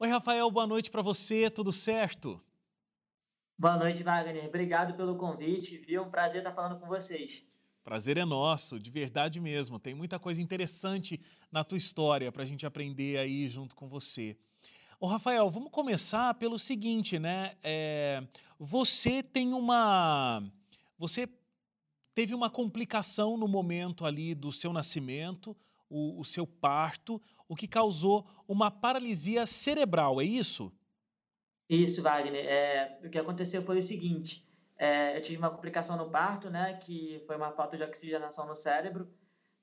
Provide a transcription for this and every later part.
Oi, Rafael, boa noite para você, tudo certo? Boa noite, Wagner. Obrigado pelo convite, viu? Um prazer estar falando com vocês. Prazer é nosso, de verdade mesmo. Tem muita coisa interessante na tua história para a gente aprender aí junto com você. Ô, Rafael, vamos começar pelo seguinte, né? É, você tem uma. Você teve uma complicação no momento ali do seu nascimento, o, o seu parto, o que causou uma paralisia cerebral, é isso? Isso, Wagner. É, o que aconteceu foi o seguinte: é, eu tive uma complicação no parto, né? Que foi uma falta de oxigenação no cérebro,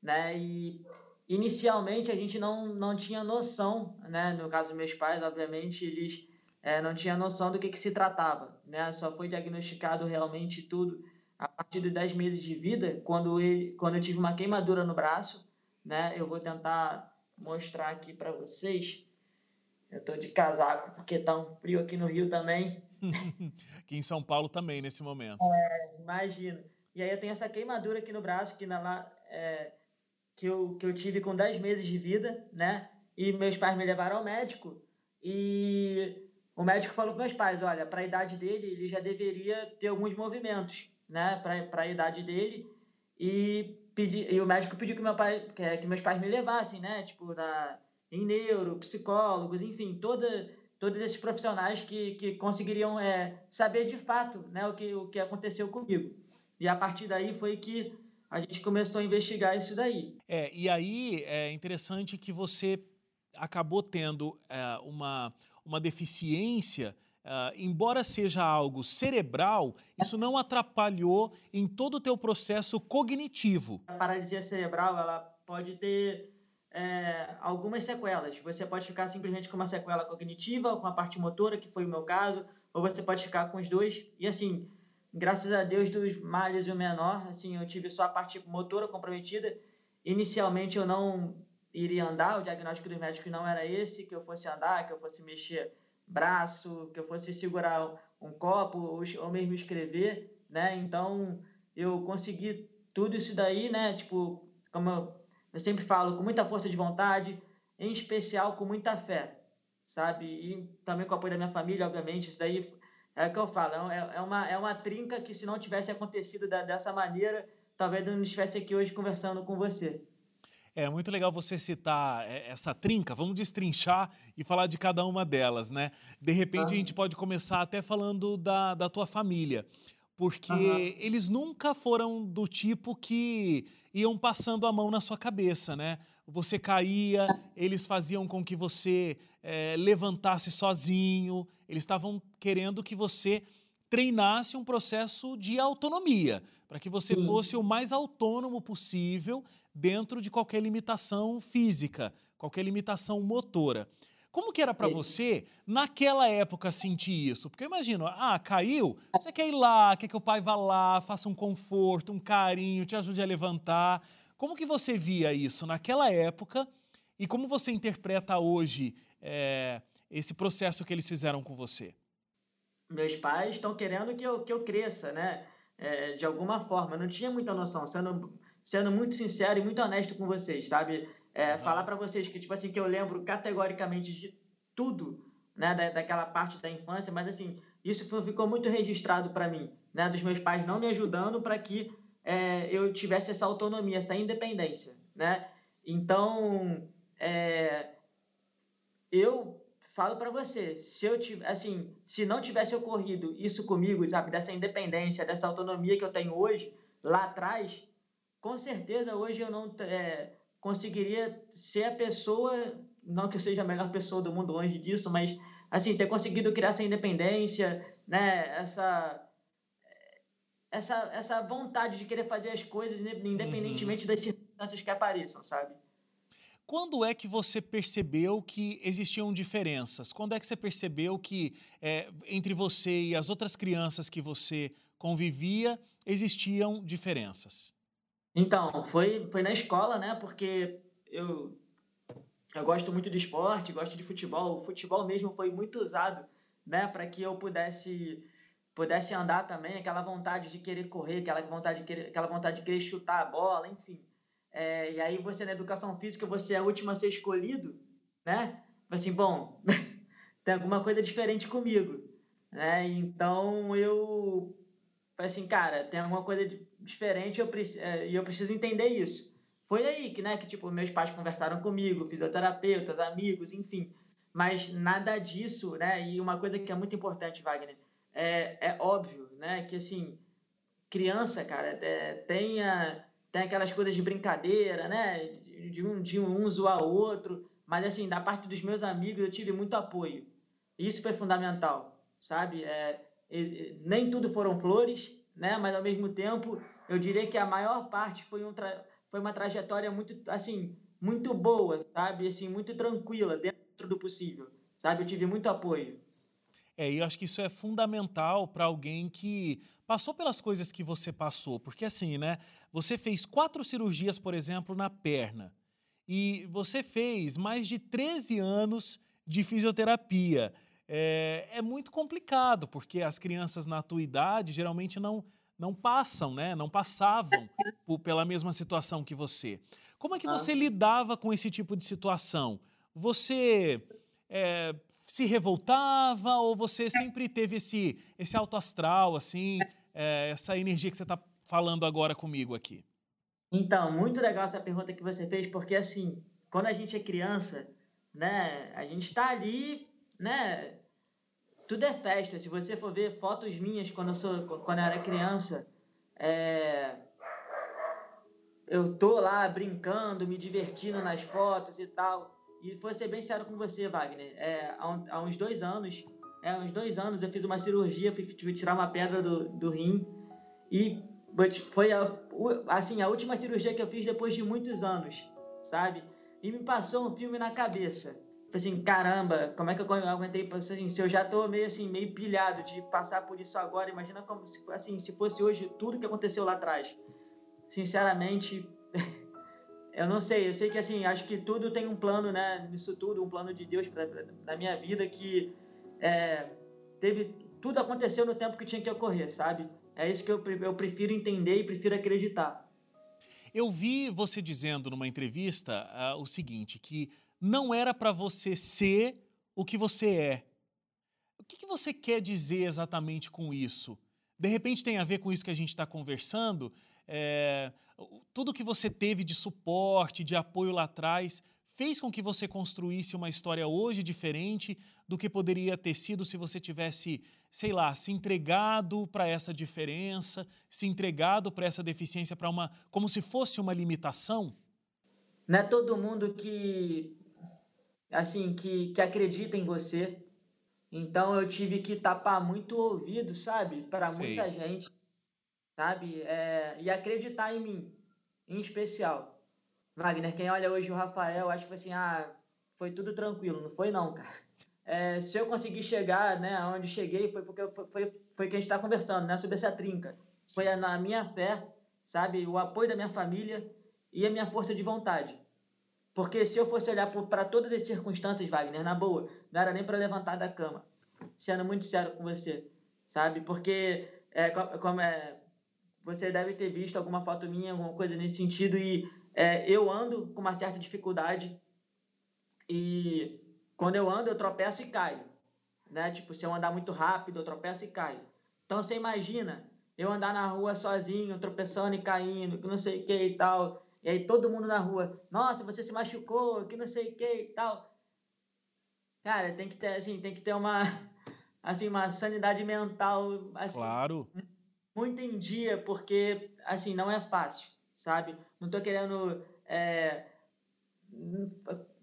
né? E inicialmente a gente não, não tinha noção, né? No caso dos meus pais, obviamente, eles é, não tinham noção do que, que se tratava, né? Só foi diagnosticado realmente tudo a partir dos 10 meses de vida, quando, ele, quando eu tive uma queimadura no braço, né? Eu vou tentar mostrar aqui para vocês. Eu estou de casaco porque tá um frio aqui no Rio também. aqui em São Paulo também nesse momento. É, imagina. E aí eu tenho essa queimadura aqui no braço que na é, que eu, que eu tive com 10 meses de vida, né? E meus pais me levaram ao médico e o médico falou para meus pais, olha, para a idade dele, ele já deveria ter alguns movimentos, né? Para a idade dele e pedi, e o médico pediu que meu pai, que, que meus pais me levassem, né? Tipo, na, em neuro, psicólogos, enfim, toda, todos esses profissionais que, que conseguiriam é, saber de fato né, o, que, o que aconteceu comigo. E a partir daí foi que a gente começou a investigar isso daí. É, e aí é interessante que você acabou tendo é, uma, uma deficiência Uh, embora seja algo cerebral, isso não atrapalhou em todo o teu processo cognitivo. A paralisia cerebral ela pode ter é, algumas sequelas. Você pode ficar simplesmente com uma sequela cognitiva ou com a parte motora, que foi o meu caso, ou você pode ficar com os dois. E assim, graças a Deus dos males o menor, assim, eu tive só a parte motora comprometida. Inicialmente eu não iria andar, o diagnóstico dos médicos não era esse, que eu fosse andar, que eu fosse mexer braço, que eu fosse segurar um copo ou, mesmo escrever, né? Então, eu consegui tudo isso daí, né? Tipo, como eu, eu sempre falo, com muita força de vontade, em especial com muita fé, sabe? E também com o apoio da minha família, obviamente, isso daí é o que eu falo, é, é, uma, é uma trinca que se não tivesse acontecido da, dessa maneira, talvez eu não estivesse aqui hoje conversando com você. É muito legal você citar é, essa trinca. Vamos destrinchar e falar de cada uma delas, né? De repente a gente pode começar até falando da, da tua família, porque eles nunca foram do tipo que iam passando a mão na sua cabeça, né? Você caía, eles faziam com que você é, levantasse sozinho, eles estavam querendo que você treinasse um processo de autonomia, para que você Sim. fosse o mais autônomo possível dentro de qualquer limitação física, qualquer limitação motora. Como que era para você, naquela época, sentir isso? Porque eu imagino, ah, caiu, você quer ir lá, quer que o pai vá lá, faça um conforto, um carinho, te ajude a levantar. Como que você via isso naquela época e como você interpreta hoje é, esse processo que eles fizeram com você? Meus pais estão querendo que eu, que eu cresça, né? É, de alguma forma. Eu não tinha muita noção, sendo sendo muito sincero e muito honesto com vocês, sabe? É, uhum. Falar para vocês que, tipo assim, que eu lembro categoricamente de tudo, né, da, daquela parte da infância, mas assim, isso ficou muito registrado para mim, né, dos meus pais não me ajudando para que é, eu tivesse essa autonomia, essa independência, né? Então, é, eu falo para você, se eu tivesse, assim, se não tivesse ocorrido isso comigo, sabe, dessa independência, dessa autonomia que eu tenho hoje, lá atrás, com certeza hoje eu não é, conseguiria ser a pessoa, não que eu seja a melhor pessoa do mundo, longe disso, mas assim, ter conseguido criar essa independência, né, essa essa, essa vontade de querer fazer as coisas independentemente uhum. das circunstâncias que apareçam, sabe? Quando é que você percebeu que existiam diferenças? Quando é que você percebeu que é, entre você e as outras crianças que você convivia existiam diferenças? Então, foi, foi na escola, né? Porque eu, eu gosto muito de esporte, gosto de futebol. O futebol mesmo foi muito usado, né? Para que eu pudesse pudesse andar também, aquela vontade de querer correr, aquela vontade de querer, aquela vontade de querer chutar a bola, enfim. É, e aí você na educação física você é a última a ser escolhido, né? Assim, bom, tem alguma coisa diferente comigo, né? Então eu assim, cara, tem alguma coisa diferente eu, é, e eu preciso entender isso. Foi aí que, né, que tipo, meus pais conversaram comigo, fisioterapeutas, amigos, enfim. Mas nada disso, né? E uma coisa que é muito importante, Wagner, é, é óbvio, né, que assim, criança, cara, é, tem, a, tem aquelas coisas de brincadeira, né? De um, de um zoar o outro. Mas assim, da parte dos meus amigos eu tive muito apoio. Isso foi fundamental, sabe? É, nem tudo foram flores, né? Mas ao mesmo tempo, eu diria que a maior parte foi, um foi uma trajetória muito, assim, muito boa, sabe? Assim, muito tranquila dentro do possível, sabe? Eu tive muito apoio. É, e eu acho que isso é fundamental para alguém que passou pelas coisas que você passou, porque assim, né? Você fez quatro cirurgias, por exemplo, na perna, e você fez mais de 13 anos de fisioterapia é, é muito complicado, porque as crianças na tua idade geralmente não, não passam, né? Não passavam por, pela mesma situação que você. Como é que você ah. lidava com esse tipo de situação? Você é, se revoltava ou você sempre teve esse, esse alto astral, assim, é, essa energia que você está falando agora comigo aqui? Então, muito legal essa pergunta que você fez, porque assim, quando a gente é criança, né, a gente está ali né? Tudo é festa. Se você for ver fotos minhas quando eu, sou, quando eu era criança, é... eu tô lá brincando, me divertindo nas fotos e tal. E vou ser bem sério com você, Wagner. É, há, uns dois anos, é, uns dois anos eu fiz uma cirurgia, fui, fui tirar uma pedra do, do rim e foi a, assim, a última cirurgia que eu fiz depois de muitos anos, sabe? E me passou um filme na cabeça assim, caramba, como é que eu aguentei, assim, se eu já tô meio assim, meio pilhado de passar por isso agora, imagina como se, assim, se fosse hoje tudo que aconteceu lá atrás. Sinceramente, eu não sei, eu sei que assim, acho que tudo tem um plano, né, nisso tudo, um plano de Deus para na minha vida que é, teve tudo aconteceu no tempo que tinha que ocorrer, sabe? É isso que eu, eu prefiro entender e prefiro acreditar. Eu vi você dizendo numa entrevista uh, o seguinte, que não era para você ser o que você é. O que, que, você quer dizer exatamente com isso? De repente tem a ver com isso que a gente está conversando? É, tudo que você teve de suporte, de apoio lá atrás, fez com que você construísse uma história hoje diferente do que poderia ter sido se você tivesse, sei lá, se entregado para essa diferença, se entregado para essa deficiência, para uma, como se fosse uma limitação? Não é todo mundo que assim, que, que acredita em você. Então eu tive que tapar muito o ouvido, sabe? Para muita gente, sabe? É, e acreditar em mim, em especial. Wagner, quem olha hoje o Rafael, acha que assim, ah, foi tudo tranquilo. Não foi não, cara. É, se eu conseguir chegar, né, onde cheguei, foi porque foi, foi, foi que a gente está conversando, né, sobre essa trinca. Foi na minha fé, sabe? O apoio da minha família e a minha força de vontade. Porque se eu fosse olhar para todas as circunstâncias, Wagner, na boa, não era nem para levantar da cama. Sendo muito sério com você, sabe? Porque é, como é, você deve ter visto alguma foto minha, alguma coisa nesse sentido, e é, eu ando com uma certa dificuldade e quando eu ando eu tropeço e caio, né? Tipo, se eu andar muito rápido, eu tropeço e caio. Então você imagina eu andar na rua sozinho, tropeçando e caindo, que não sei o que e tal. E aí todo mundo na rua, nossa, você se machucou, que não sei o que e tal. Cara, tem que ter, assim, tem que ter uma, assim, uma sanidade mental, assim, claro. muito em dia, porque, assim, não é fácil, sabe? Não tô querendo, é,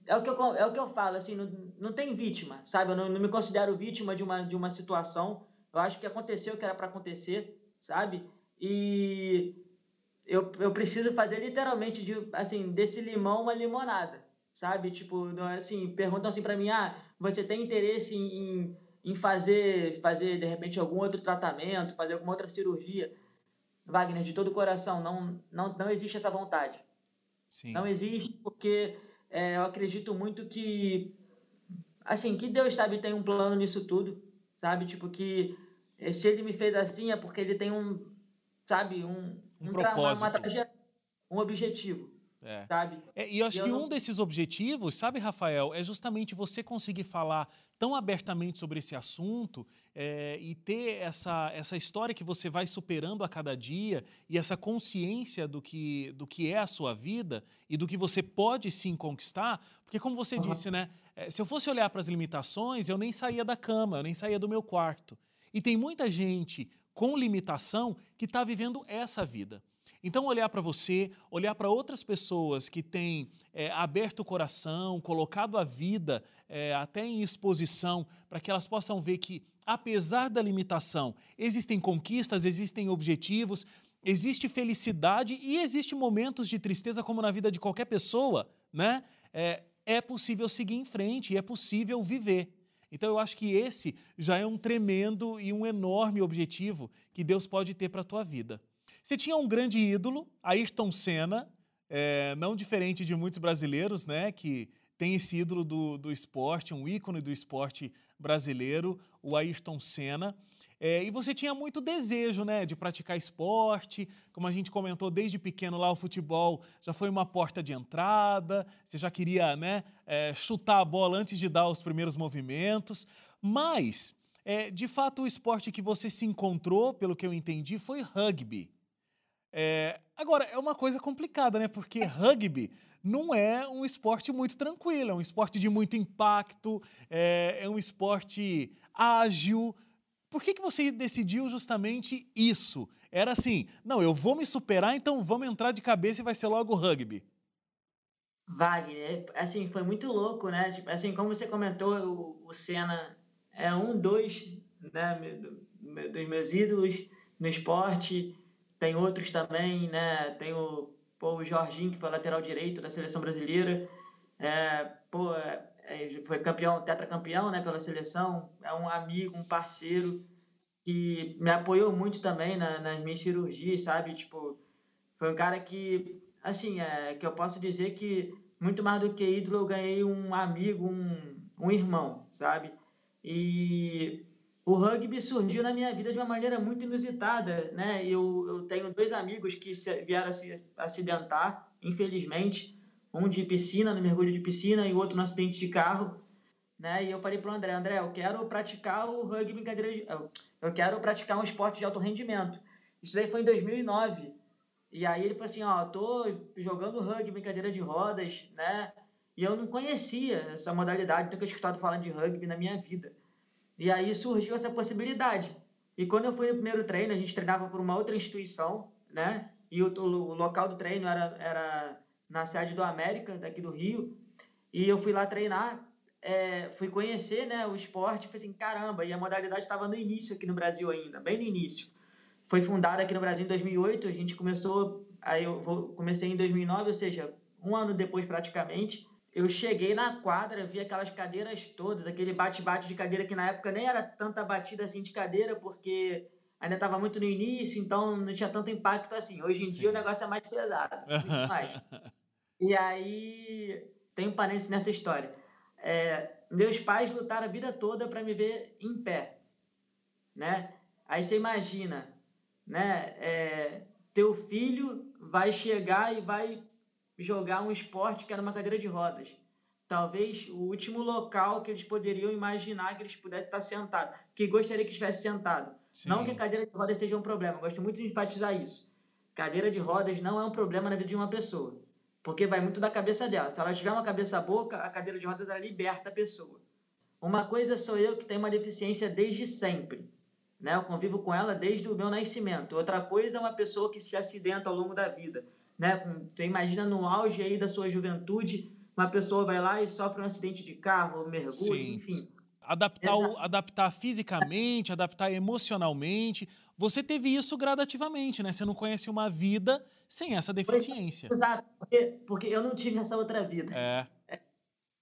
é o que eu, é o que eu falo, assim, não, não tem vítima, sabe? Eu não, não me considero vítima de uma, de uma situação. Eu acho que aconteceu o que era para acontecer, sabe? E eu, eu preciso fazer literalmente de, assim, desse limão uma limonada, sabe? Tipo, assim, perguntam assim para mim, ah, você tem interesse em, em fazer, fazer, de repente, algum outro tratamento, fazer alguma outra cirurgia? Wagner, de todo o coração, não, não, não existe essa vontade. Sim. Não existe porque é, eu acredito muito que, assim, que Deus, sabe, tem um plano nisso tudo, sabe? Tipo, que eh, se ele me fez assim é porque ele tem um, sabe, um, um, um propósito. Uma, uma um objetivo, É. Sabe? É, e eu acho que eu um não... desses objetivos, sabe, Rafael, é justamente você conseguir falar tão abertamente sobre esse assunto é, e ter essa, essa história que você vai superando a cada dia e essa consciência do que, do que é a sua vida e do que você pode sim conquistar, porque como você uhum. disse, né, é, se eu fosse olhar para as limitações, eu nem saía da cama, eu nem saía do meu quarto. E tem muita gente com limitação que está vivendo essa vida. Então, olhar para você, olhar para outras pessoas que têm é, aberto o coração, colocado a vida é, até em exposição, para que elas possam ver que, apesar da limitação, existem conquistas, existem objetivos, existe felicidade e existe momentos de tristeza, como na vida de qualquer pessoa, né? É, é possível seguir em frente é possível viver. Então eu acho que esse já é um tremendo e um enorme objetivo que Deus pode ter para a tua vida. Você tinha um grande ídolo, Ayrton Senna, é, não diferente de muitos brasileiros, né, que tem esse ídolo do, do esporte, um ícone do esporte brasileiro, o Ayrton Senna. É, e você tinha muito desejo né, de praticar esporte, como a gente comentou desde pequeno lá, o futebol já foi uma porta de entrada, você já queria né, é, chutar a bola antes de dar os primeiros movimentos. Mas, é, de fato, o esporte que você se encontrou, pelo que eu entendi, foi rugby. É, agora, é uma coisa complicada, né? Porque rugby não é um esporte muito tranquilo, é um esporte de muito impacto, é, é um esporte ágil. Por que, que você decidiu justamente isso? Era assim, não, eu vou me superar, então vamos entrar de cabeça e vai ser logo rugby. Wagner, assim, foi muito louco, né? Tipo, assim, como você comentou, o, o Senna é um, dois, né, dos meus ídolos no esporte. Tem outros também, né? Tem o, pô, o Jorginho, que foi lateral direito da seleção brasileira. É, pô, é, é, foi campeão, tetracampeão, né, pela seleção. É um amigo, um parceiro que me apoiou muito também na, nas minhas cirurgias, sabe? Tipo, foi um cara que, assim, é, que eu posso dizer que muito mais do que ídolo, eu ganhei um amigo, um, um irmão, sabe? E o rugby surgiu na minha vida de uma maneira muito inusitada, né? Eu, eu tenho dois amigos que vieram a se acidentar, infelizmente, um de piscina, no mergulho de piscina, e o outro no acidente de carro, né? E eu falei para o André, André, eu quero praticar o rugby em cadeira de... Eu quero praticar um esporte de alto rendimento. Isso daí foi em 2009. E aí ele falou assim, ó, tô jogando rugby em cadeira de rodas, né? E eu não conhecia essa modalidade, nunca escutado falar de rugby na minha vida. E aí surgiu essa possibilidade. E quando eu fui no primeiro treino, a gente treinava por uma outra instituição, né? E o, o local do treino era, era na sede do América, daqui do Rio. E eu fui lá treinar, é, fui conhecer né, o esporte, falei assim, caramba, e a modalidade estava no início aqui no Brasil ainda, bem no início. Foi fundada aqui no Brasil em 2008, a gente começou, aí eu vou, comecei em 2009, ou seja, um ano depois praticamente eu cheguei na quadra, vi aquelas cadeiras todas, aquele bate-bate de cadeira que na época nem era tanta batida assim de cadeira, porque ainda estava muito no início, então não tinha tanto impacto assim. Hoje em Sim. dia o negócio é mais pesado, muito mais. E aí tem um parênteses nessa história. É, meus pais lutaram a vida toda para me ver em pé, né? Aí você imagina, né? É, teu filho vai chegar e vai jogar um esporte que era uma cadeira de rodas. Talvez o último local que eles poderiam imaginar que eles pudessem estar sentados, que gostaria que estivesse sentado. Sim. Não que a cadeira de rodas seja um problema, gosto muito de enfatizar isso. Cadeira de rodas não é um problema na vida de uma pessoa, porque vai muito da cabeça dela. Se ela tiver uma cabeça boca, a cadeira de rodas ela liberta a pessoa. Uma coisa sou eu que tenho uma deficiência desde sempre. Né? Eu convivo com ela desde o meu nascimento. Outra coisa é uma pessoa que se acidenta ao longo da vida né? Tu imagina no auge aí da sua juventude, uma pessoa vai lá e sofre um acidente de carro, mergulho, Sim. enfim. Adaptar, o, adaptar fisicamente, adaptar emocionalmente. Você teve isso gradativamente, né? Você não conhece uma vida sem essa deficiência. Exato, porque, porque eu não tive essa outra vida. É. É,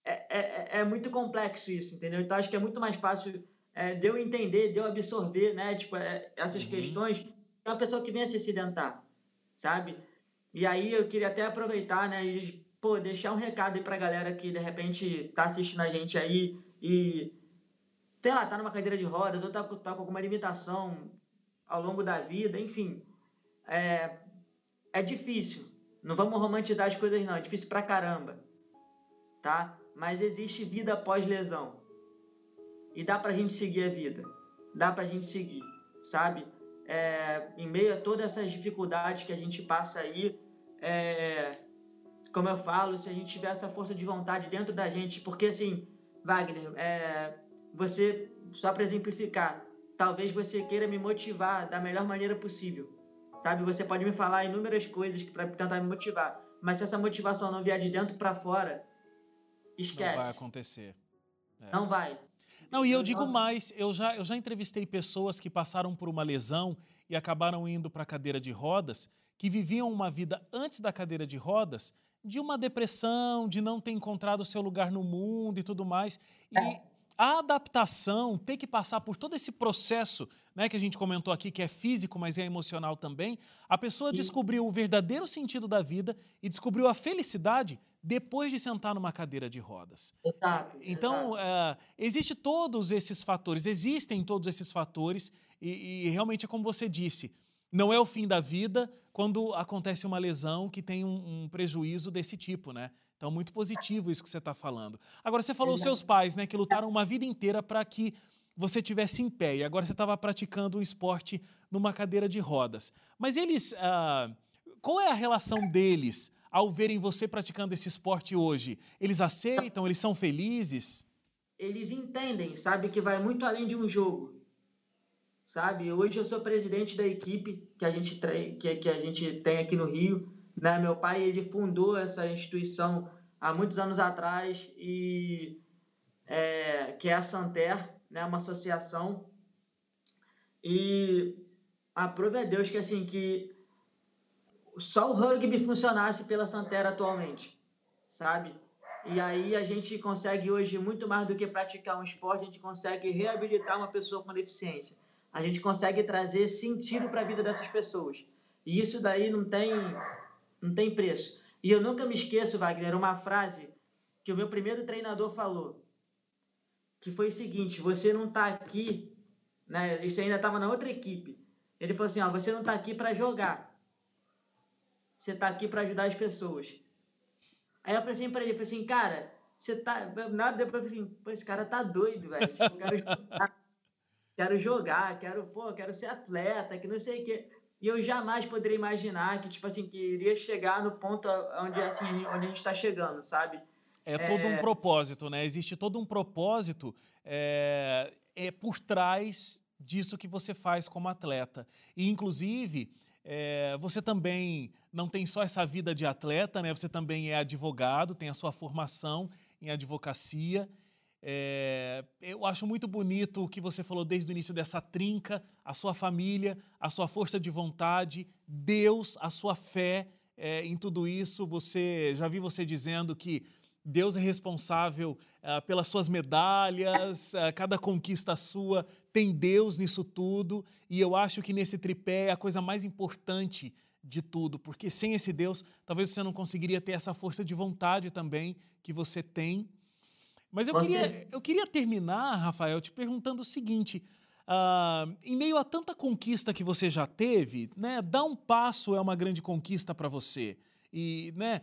é, é, é muito complexo isso, entendeu? Então acho que é muito mais fácil é, de eu entender, de eu absorver, né? Tipo, é, essas uhum. questões. Uma pessoa que vem a se acidentar, sabe? E aí eu queria até aproveitar, né, e pô, deixar um recado aí pra galera que de repente tá assistindo a gente aí e, sei lá, tá numa cadeira de rodas ou tá, tá com alguma limitação ao longo da vida, enfim. É, é difícil, Não vamos romantizar as coisas, não. É difícil pra caramba. Tá? Mas existe vida após lesão. E dá pra gente seguir a vida. Dá pra gente seguir, sabe? É, em meio a todas essas dificuldades que a gente passa aí, é, como eu falo, se a gente tiver essa força de vontade dentro da gente, porque assim, Wagner, é, você, só para exemplificar, talvez você queira me motivar da melhor maneira possível, sabe? Você pode me falar inúmeras coisas para tentar me motivar, mas se essa motivação não vier de dentro para fora, esquece. Não vai acontecer. É. Não vai. Não, e eu digo mais, eu já, eu já entrevistei pessoas que passaram por uma lesão e acabaram indo para a cadeira de rodas, que viviam uma vida antes da cadeira de rodas de uma depressão, de não ter encontrado o seu lugar no mundo e tudo mais. E é. A adaptação, ter que passar por todo esse processo, né, que a gente comentou aqui, que é físico, mas é emocional também, a pessoa descobriu o verdadeiro sentido da vida e descobriu a felicidade depois de sentar numa cadeira de rodas. Exato. Então, exato. Uh, existe todos esses fatores, existem todos esses fatores, e, e realmente é como você disse, não é o fim da vida quando acontece uma lesão que tem um, um prejuízo desse tipo, né? Então, muito positivo isso que você está falando. Agora, você falou os seus pais, né, que lutaram uma vida inteira para que você tivesse em pé e agora você estava praticando um esporte numa cadeira de rodas. Mas eles, ah, qual é a relação deles ao verem você praticando esse esporte hoje? Eles aceitam? Eles são felizes? Eles entendem, sabe que vai muito além de um jogo sabe? Hoje eu sou presidente da equipe que a gente, que, que a gente tem aqui no Rio. Né? Meu pai ele fundou essa instituição há muitos anos atrás e é, que é a Santer, né? Uma associação e aprove a Deus que assim que só o rugby funcionasse pela Santer atualmente, sabe? E aí a gente consegue hoje muito mais do que praticar um esporte, a gente consegue reabilitar uma pessoa com deficiência a gente consegue trazer sentido para a vida dessas pessoas. E isso daí não tem, não tem preço. E eu nunca me esqueço, Wagner, uma frase que o meu primeiro treinador falou, que foi o seguinte: você não está aqui, né? Isso ainda estava na outra equipe. Ele falou assim: ó, você não está aqui para jogar, você está aqui para ajudar as pessoas. Aí eu falei assim para ele, falei assim, cara, você tá nada depois assim, pô, esse cara tá doido, velho. Tipo, quero quero jogar, quero, pô, quero ser atleta, que não sei o quê. E eu jamais poderia imaginar que, tipo assim, que iria chegar no ponto onde, assim, onde a gente está chegando, sabe? É todo é... um propósito, né? Existe todo um propósito é, é por trás disso que você faz como atleta. E, inclusive, é, você também não tem só essa vida de atleta, né? Você também é advogado, tem a sua formação em advocacia. É, eu acho muito bonito o que você falou desde o início dessa trinca, a sua família, a sua força de vontade, Deus, a sua fé é, em tudo isso. Você já vi você dizendo que Deus é responsável é, pelas suas medalhas, é, cada conquista sua tem Deus nisso tudo. E eu acho que nesse tripé é a coisa mais importante de tudo, porque sem esse Deus, talvez você não conseguiria ter essa força de vontade também que você tem. Mas eu, Você... queria, eu queria terminar, Rafael, te perguntando o seguinte: uh, em meio a tanta conquista que você já teve, né, dar um passo é uma grande conquista para você. E né,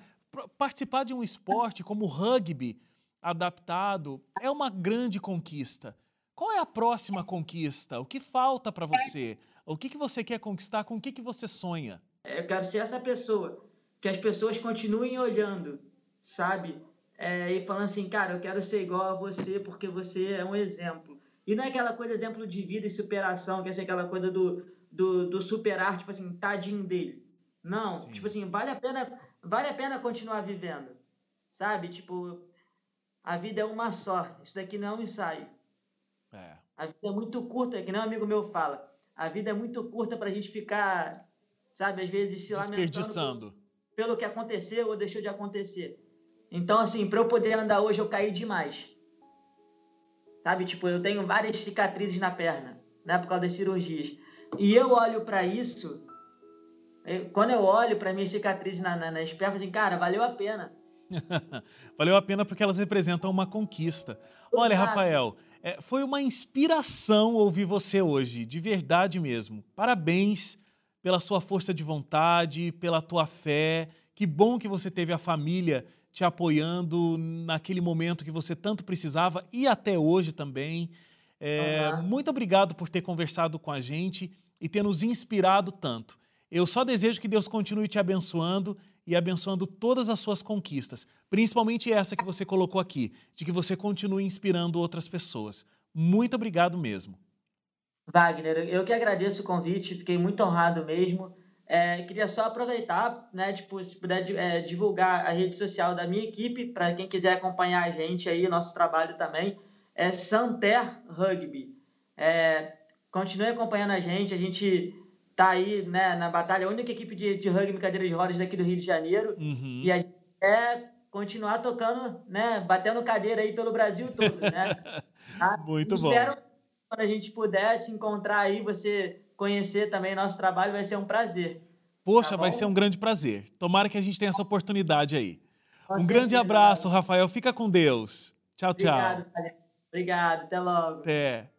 participar de um esporte como o rugby adaptado é uma grande conquista. Qual é a próxima conquista? O que falta para você? O que, que você quer conquistar? Com o que, que você sonha? Eu quero ser essa pessoa, que as pessoas continuem olhando, sabe? É, e falando assim, cara, eu quero ser igual a você porque você é um exemplo. E não é aquela coisa, exemplo de vida e superação, que é aquela coisa do, do, do superar, tipo assim, tadinho dele. Não, Sim. tipo assim, vale a pena, vale a pena continuar vivendo. Sabe? Tipo, a vida é uma só. Isso daqui não é um ensaio. É. A vida é muito curta, que nem um amigo meu fala. A vida é muito curta pra gente ficar, sabe, às vezes se lamentando pelo que aconteceu ou deixou de acontecer. Então, assim, para eu poder andar hoje, eu caí demais. Sabe? Tipo, eu tenho várias cicatrizes na perna, né? Por causa das cirurgias. E eu olho para isso, quando eu olho para minhas cicatrizes na, na, nas pernas, assim, cara, valeu a pena. valeu a pena porque elas representam uma conquista. Olha, Rafael, é, foi uma inspiração ouvir você hoje, de verdade mesmo. Parabéns pela sua força de vontade, pela tua fé Que bom que você teve a família te apoiando naquele momento que você tanto precisava e até hoje também. É, uhum. Muito obrigado por ter conversado com a gente e ter nos inspirado tanto. Eu só desejo que Deus continue te abençoando e abençoando todas as suas conquistas, principalmente essa que você colocou aqui, de que você continue inspirando outras pessoas. Muito obrigado mesmo. Wagner, eu que agradeço o convite, fiquei muito honrado mesmo. É, queria só aproveitar, né, tipo, se puder é, divulgar a rede social da minha equipe, para quem quiser acompanhar a gente aí, nosso trabalho também, é Santer Rugby. É, continue acompanhando a gente, a gente tá aí né, na batalha, a única equipe de, de rugby cadeira de rodas daqui do Rio de Janeiro, uhum. e a gente é continuar tocando, né, batendo cadeira aí pelo Brasil todo, né? Tá? Muito Espero bom. Espero quando a gente puder se encontrar aí, você conhecer também nosso trabalho, vai ser um prazer. Poxa, tá vai ser um grande prazer. Tomara que a gente tenha essa oportunidade aí. Com um certeza, grande abraço, Rafael. Fica com Deus. Tchau, tchau. Obrigado, Obrigado, até logo. Até.